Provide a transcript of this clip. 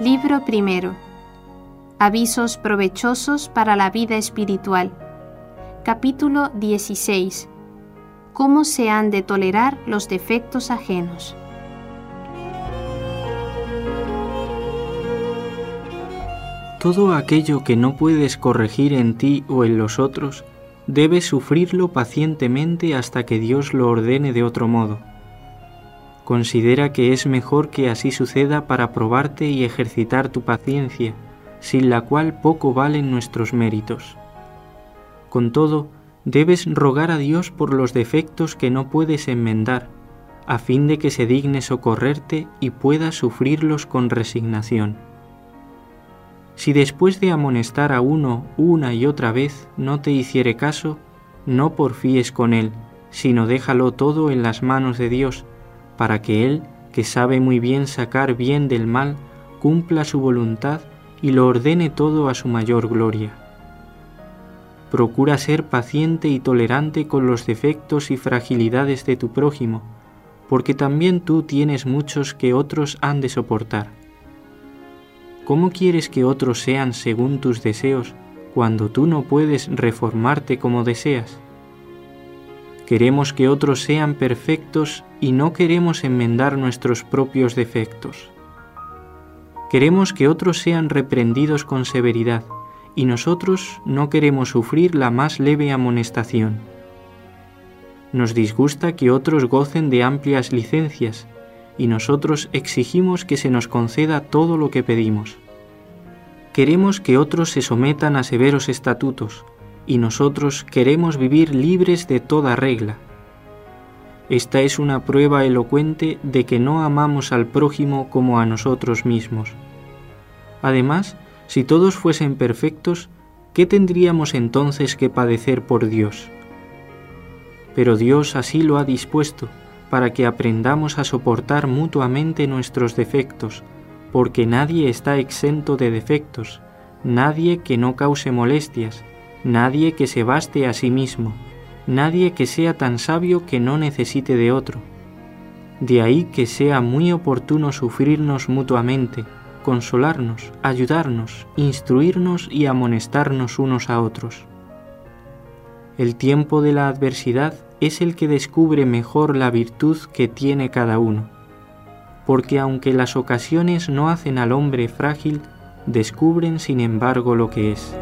Libro primero. Avisos provechosos para la vida espiritual. Capítulo 16. Cómo se han de tolerar los defectos ajenos. Todo aquello que no puedes corregir en ti o en los otros, debes sufrirlo pacientemente hasta que Dios lo ordene de otro modo. Considera que es mejor que así suceda para probarte y ejercitar tu paciencia, sin la cual poco valen nuestros méritos. Con todo, debes rogar a Dios por los defectos que no puedes enmendar, a fin de que se digne socorrerte y puedas sufrirlos con resignación. Si después de amonestar a uno una y otra vez no te hiciere caso, no porfíes con él, sino déjalo todo en las manos de Dios, para que Él, que sabe muy bien sacar bien del mal, cumpla su voluntad y lo ordene todo a su mayor gloria. Procura ser paciente y tolerante con los defectos y fragilidades de tu prójimo, porque también tú tienes muchos que otros han de soportar ¿Cómo quieres que otros sean según tus deseos cuando tú no puedes reformarte como deseas? Queremos que otros sean perfectos y no queremos enmendar nuestros propios defectos. Queremos que otros sean reprendidos con severidad y nosotros no queremos sufrir la más leve amonestación. Nos disgusta que otros gocen de amplias licencias y nosotros exigimos que se nos conceda todo lo que pedimos. Queremos que otros se sometan a severos estatutos y nosotros queremos vivir libres de toda regla. Esta es una prueba elocuente de que no amamos al prójimo como a nosotros mismos. Además, si todos fuesen perfectos, ¿qué tendríamos entonces que padecer por Dios? Pero Dios así lo ha dispuesto para que aprendamos a soportar mutuamente nuestros defectos, porque nadie está exento de defectos, nadie que no cause molestias, nadie que se baste a sí mismo, nadie que sea tan sabio que no necesite de otro. De ahí que sea muy oportuno sufrirnos mutuamente, consolarnos, ayudarnos, instruirnos y amonestarnos unos a otros. El tiempo de la adversidad es el que descubre mejor la virtud que tiene cada uno, porque aunque las ocasiones no hacen al hombre frágil, descubren sin embargo lo que es.